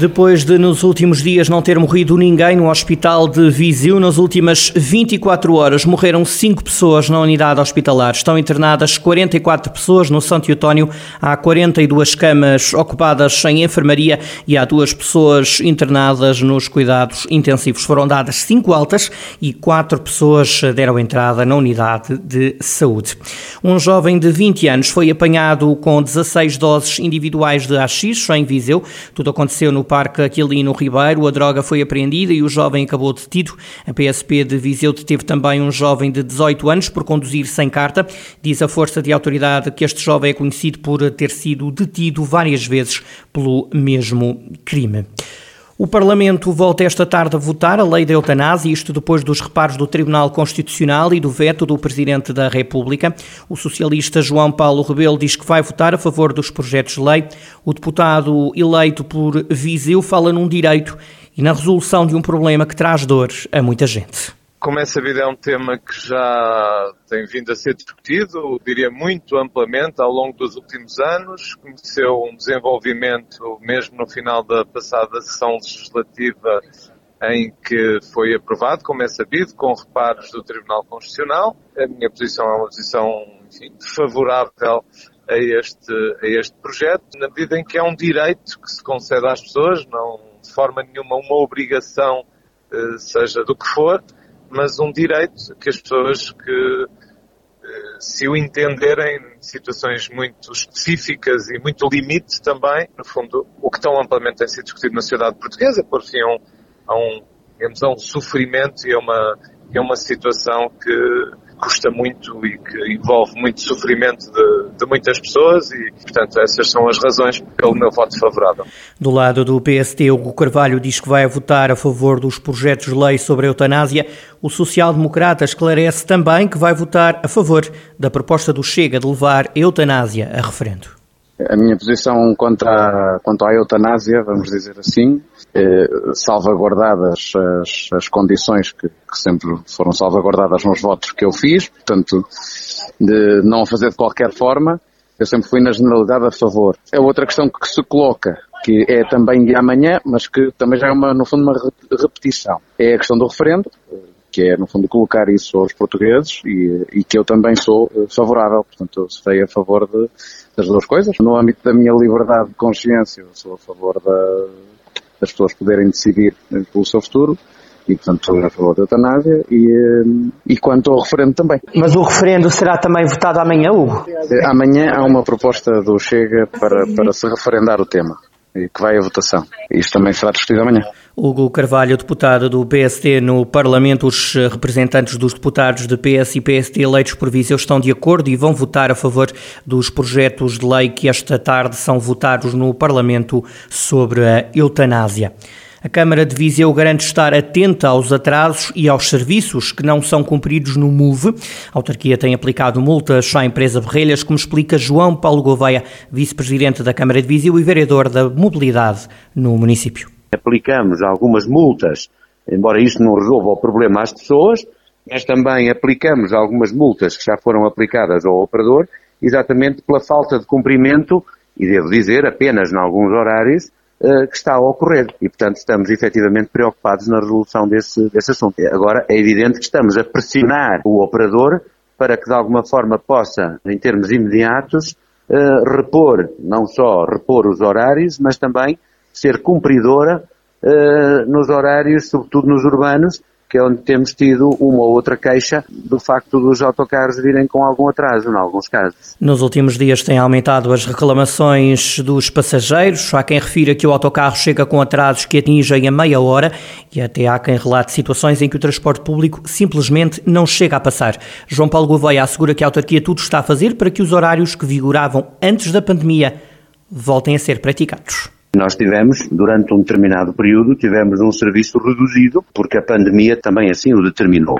Depois de nos últimos dias não ter morrido ninguém no hospital de Viseu, nas últimas 24 horas morreram 5 pessoas na unidade hospitalar. Estão internadas 44 pessoas no Santo Eutónio. Há 42 camas ocupadas em enfermaria e há duas pessoas internadas nos cuidados intensivos. Foram dadas 5 altas e 4 pessoas deram entrada na unidade de saúde. Um jovem de 20 anos foi apanhado com 16 doses individuais de AX em Viseu. Tudo aconteceu no Parque Aquilino Ribeiro. A droga foi apreendida e o jovem acabou detido. A PSP de Viseu deteve também um jovem de 18 anos por conduzir sem carta. Diz a força de autoridade que este jovem é conhecido por ter sido detido várias vezes pelo mesmo crime. O Parlamento volta esta tarde a votar a lei da eutanásia, isto depois dos reparos do Tribunal Constitucional e do veto do Presidente da República. O socialista João Paulo Rebelo diz que vai votar a favor dos projetos de lei. O deputado eleito por Viseu fala num direito e na resolução de um problema que traz dores a muita gente. Como é sabido, é um tema que já tem vindo a ser discutido, diria muito amplamente, ao longo dos últimos anos. Conheceu um desenvolvimento, mesmo no final da passada sessão legislativa, em que foi aprovado, como é sabido, com reparos do Tribunal Constitucional. A minha posição é uma posição enfim, favorável a este, a este projeto, na medida em que é um direito que se concede às pessoas, não de forma nenhuma uma obrigação, eh, seja do que for, mas um direito que as pessoas que eh, se o entenderem em situações muito específicas e muito limite também, no fundo, o que tão amplamente tem sido discutido na sociedade portuguesa, por fim a um, a um, digamos, a um sofrimento e a uma, é uma situação que custa muito e que envolve muito sofrimento de, de, muitas pessoas e, portanto, essas são as razões pelo meu voto favorável. Do lado do PST, Hugo Carvalho diz que vai votar a favor dos projetos de lei sobre a eutanásia. O social-democrata esclarece também que vai votar a favor da proposta do Chega de levar a eutanásia a referendo. A minha posição quanto à, quanto à eutanásia, vamos dizer assim, eh, salvaguardadas as, as condições que, que, sempre foram salvaguardadas nos votos que eu fiz, portanto, de não fazer de qualquer forma, eu sempre fui na generalidade a favor. É outra questão que se coloca, que é também de amanhã, mas que também já é uma, no fundo, uma repetição. É a questão do referendo, que é, no fundo, colocar isso aos portugueses e, e que eu também sou eh, favorável. Portanto, eu serei a favor de, das duas coisas. No âmbito da minha liberdade de consciência, eu sou a favor da, das pessoas poderem decidir eh, pelo seu futuro e, portanto, sou a favor da eutanásia e, eh, e quanto ao referendo também. Mas o referendo será também votado amanhã, Hugo? Amanhã há uma proposta do Chega para, para se referendar o tema que vai à votação. Isto também será discutido amanhã. Hugo Carvalho, deputado do PSD no Parlamento, os representantes dos deputados de PS e PSD eleitos por Viseu estão de acordo e vão votar a favor dos projetos de lei que esta tarde são votados no Parlamento sobre a eutanásia. A Câmara de Viseu garante estar atenta aos atrasos e aos serviços que não são cumpridos no MOVE. A autarquia tem aplicado multas à empresa Berrelhas, como explica João Paulo Gouveia, vice-presidente da Câmara de Viseu e vereador da mobilidade no município. Aplicamos algumas multas, embora isto não resolva o problema às pessoas, mas também aplicamos algumas multas que já foram aplicadas ao operador, exatamente pela falta de cumprimento, e devo dizer, apenas em alguns horários, eh, que está a ocorrer. E, portanto, estamos efetivamente preocupados na resolução desse, desse assunto. Agora, é evidente que estamos a pressionar o operador para que, de alguma forma, possa, em termos imediatos, uh, repor, não só repor os horários, mas também ser cumpridora uh, nos horários, sobretudo nos urbanos, que é onde temos tido uma ou outra queixa do facto dos autocarros virem com algum atraso, em alguns casos. Nos últimos dias têm aumentado as reclamações dos passageiros. Há quem refira que o autocarro chega com atrasos que atingem a meia hora e até há quem relate situações em que o transporte público simplesmente não chega a passar. João Paulo Gouveia assegura que a autarquia tudo está a fazer para que os horários que vigoravam antes da pandemia voltem a ser praticados. Nós tivemos, durante um determinado período, tivemos um serviço reduzido, porque a pandemia também assim o determinou.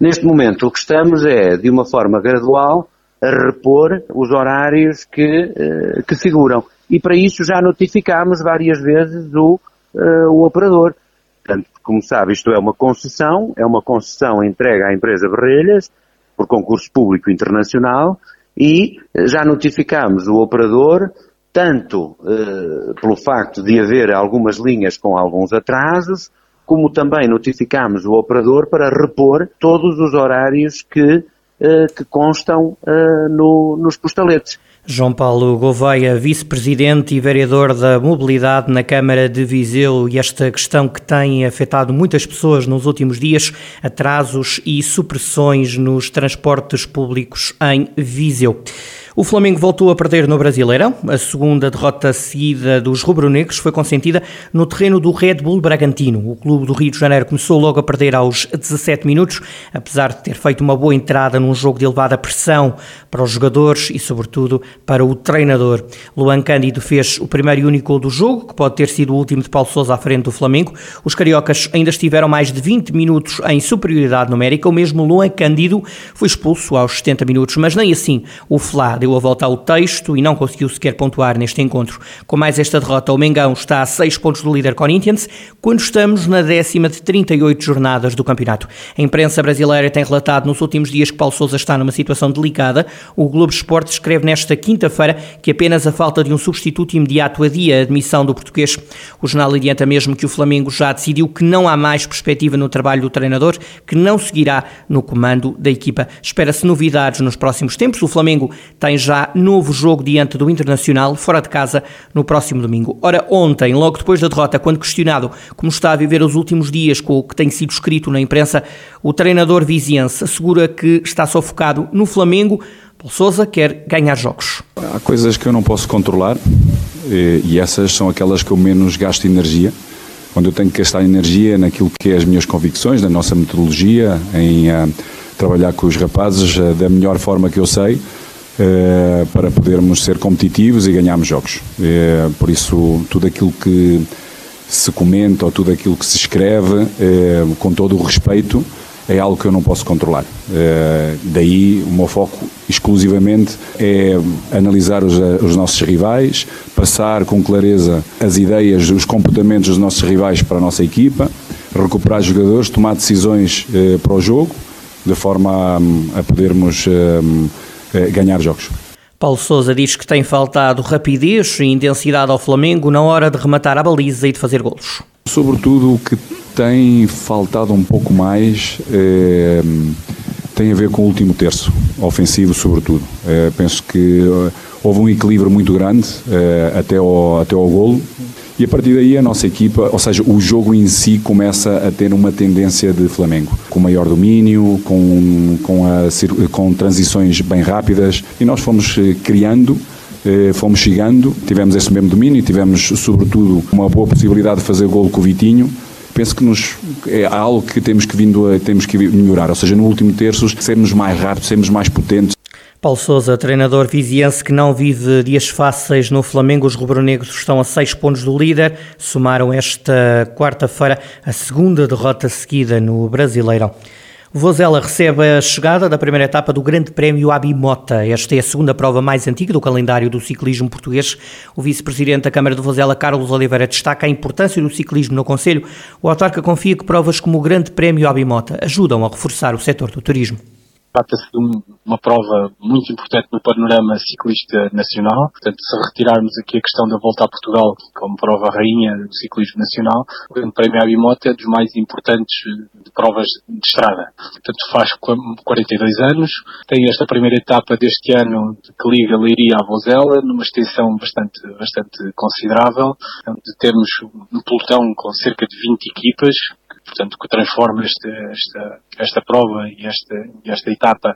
Neste momento, o que estamos é, de uma forma gradual, a repor os horários que, eh, que figuram. E para isso já notificámos várias vezes o, uh, o operador. Portanto, como sabe, isto é uma concessão, é uma concessão entregue à empresa Berrelhas, por concurso público internacional e já notificámos o operador tanto eh, pelo facto de haver algumas linhas com alguns atrasos, como também notificámos o operador para repor todos os horários que, eh, que constam eh, no, nos postaletes. João Paulo Gouveia, vice-presidente e vereador da mobilidade na Câmara de Viseu e esta questão que tem afetado muitas pessoas nos últimos dias, atrasos e supressões nos transportes públicos em Viseu. O Flamengo voltou a perder no Brasileirão. A segunda derrota seguida dos rubro-negros foi consentida no terreno do Red Bull Bragantino. O clube do Rio de Janeiro começou logo a perder aos 17 minutos, apesar de ter feito uma boa entrada num jogo de elevada pressão para os jogadores e, sobretudo, para o treinador. Luan Cândido fez o primeiro e único do jogo, que pode ter sido o último de Paulo Sousa à frente do Flamengo. Os cariocas ainda estiveram mais de 20 minutos em superioridade numérica. O mesmo Luan Cândido foi expulso aos 70 minutos, mas nem assim o Flá deu a volta ao texto e não conseguiu sequer pontuar neste encontro. Com mais esta derrota, o Mengão está a 6 pontos do líder Corinthians, quando estamos na décima de 38 jornadas do campeonato. A imprensa brasileira tem relatado nos últimos dias que Paulo Sousa está numa situação delicada. O Globo Esporte escreve nesta quinta-feira que apenas a falta de um substituto imediato adia a admissão do português. O jornal adianta mesmo que o Flamengo já decidiu que não há mais perspectiva no trabalho do treinador, que não seguirá no comando da equipa. Espera-se novidades nos próximos tempos. O Flamengo tem tem já novo jogo diante do Internacional, fora de casa, no próximo domingo. Ora, ontem, logo depois da derrota, quando questionado como está a viver os últimos dias com o que tem sido escrito na imprensa, o treinador viziense assegura que está só focado no Flamengo. Paulo Sousa quer ganhar jogos. Há coisas que eu não posso controlar e essas são aquelas que eu menos gasto energia quando eu tenho que gastar energia naquilo que é as minhas convicções, na nossa metodologia, em uh, trabalhar com os rapazes uh, da melhor forma que eu sei. Eh, para podermos ser competitivos e ganharmos jogos. Eh, por isso, tudo aquilo que se comenta ou tudo aquilo que se escreve, eh, com todo o respeito, é algo que eu não posso controlar. daí o meu foco exclusivamente é analisar os, os, nossos rivais, passar com clareza as ideias, os comportamentos dos nossos rivais para a nossa equipa, recuperar jogadores, tomar decisões para o jogo, de forma a, a podermos eh, ganhar jogos. Paulo Sousa diz que tem faltado rapidez e intensidade ao Flamengo na hora de rematar a baliza e de fazer golos. Sobretudo o que tem faltado um pouco mais é, tem a ver com o último terço, ofensivo sobretudo. É, penso que houve um equilíbrio muito grande é, até, ao, até ao golo, e a partir daí a nossa equipa, ou seja, o jogo em si começa a ter uma tendência de Flamengo, com maior domínio, com, com, a, com transições bem rápidas. E nós fomos eh, criando eh, fomos chegando, tivemos esse mesmo domínio, tivemos sobretudo uma boa possibilidade de fazer gol com o Vitinho, penso que nos, é algo que temos que, vindo a, temos que melhorar, ou seja, no último terço sermos mais rápidos, sermos mais potentes. Paulo Sousa, treinador viziense que não vive dias fáceis no Flamengo, os rubro-negros estão a seis pontos do líder, somaram esta quarta-feira a segunda derrota seguida no Brasileirão. Vozela recebe a chegada da primeira etapa do Grande Prémio Abimota. Esta é a segunda prova mais antiga do calendário do ciclismo português. O vice-presidente da Câmara de Vozela, Carlos Oliveira, destaca a importância do ciclismo no Conselho. O autarca confia que provas como o Grande Prémio Abimota ajudam a reforçar o setor do turismo. Trata-se de um, uma prova muito importante no panorama ciclista nacional. Portanto, se retirarmos aqui a questão da Volta a Portugal como prova rainha do ciclismo nacional, o Grande Prémio Abimote é dos mais importantes de provas de estrada. Portanto, faz 42 anos, tem esta primeira etapa deste ano que liga Leiria a Vozela, numa extensão bastante, bastante considerável, onde temos um pelotão com cerca de 20 equipas, portanto, que transforma esta, esta, esta prova e esta, esta etapa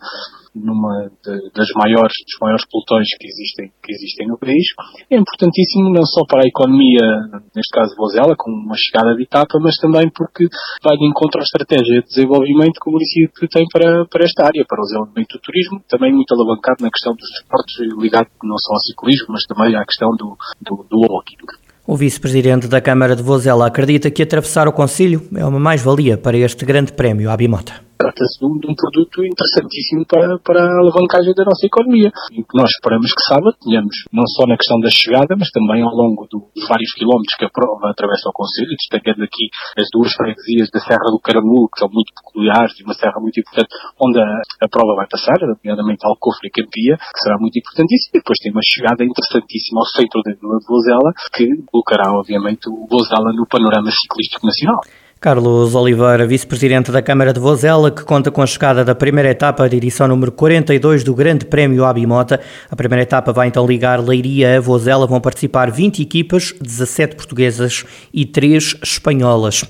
numa de, das maiores, dos maiores pelotões que existem, que existem no país. É importantíssimo não só para a economia, neste caso Vozela, com uma chegada de etapa, mas também porque vai de encontro à estratégia de desenvolvimento que o município tem para, para esta área, para o desenvolvimento do turismo, também muito alavancado na questão dos esportes, ligado não só ao ciclismo, mas também à questão do, do, do walking. O vice-presidente da Câmara de Vozela acredita que atravessar o Conselho é uma mais-valia para este grande prémio à Bimota. trata-se de, um, produto interessantíssimo para, para a alavancagem da nossa economia. E que nós esperamos que sábado tenhamos, não só na questão da chegada, mas também ao longo do, dos vários quilómetros que a prova atravessa o Conselho, destacando aqui as duas freguesias da Serra do Caramulo, que são muito peculiares e uma serra muito importante, onde a, a prova vai passar, nomeadamente Alcofre e Campia, que será muito importantíssimo, e depois tem uma chegada interessantíssima ao centro de Vozela, que colocará, obviamente, o Vozela no panorama ciclístico nacional. Carlos Oliveira, vice-presidente da Câmara de Vozela, que conta com a chegada da primeira etapa da edição número 42 do Grande Prémio Abimota. A primeira etapa vai então ligar Leiria a Vozela. Vão participar 20 equipas, 17 portuguesas e 3 espanholas.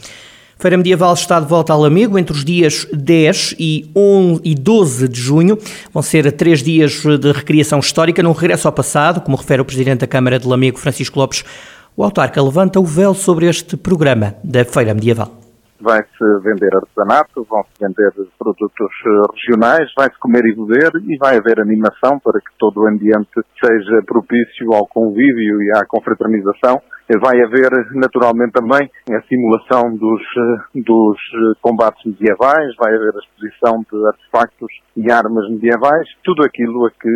Feira Medieval está de volta ao Lamego entre os dias 10 e, 11 e 12 de junho. Vão ser três dias de recriação histórica, num regresso ao passado, como refere o Presidente da Câmara de Lamego, Francisco Lopes. O autarca levanta o véu sobre este programa da Feira Medieval vai-se vender artesanato, vão-se vender produtos eh, regionais, vai-se comer e beber e vai haver animação para que todo o ambiente seja propício ao convívio e à confraternização. Vai haver, naturalmente, também a simulação dos, eh, dos eh, combates medievais, vai haver a exposição de artefactos e armas medievais, tudo aquilo a que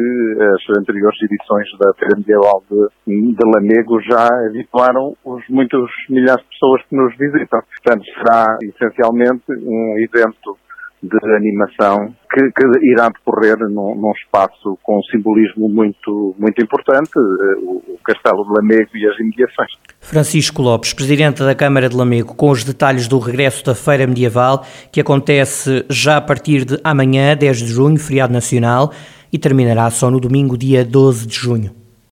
as anteriores edições da Feira Medieval de, de Lamego já habituaram os muitos milhares de pessoas que nos visitam. Portanto, será essencialmente um evento de animação que, que irá decorrer num, num, espaço com um simbolismo muito, muito importante, eh, o, o Castelo de Lamego e as imediações. Francisco Lopes, Presidente da Câmara de Lamego, com os detalhes do regresso da Feira Medieval, que acontece já a partir de amanhã, 10 de junho, feriado nacional, e terminará só no domingo, dia 12 de junho.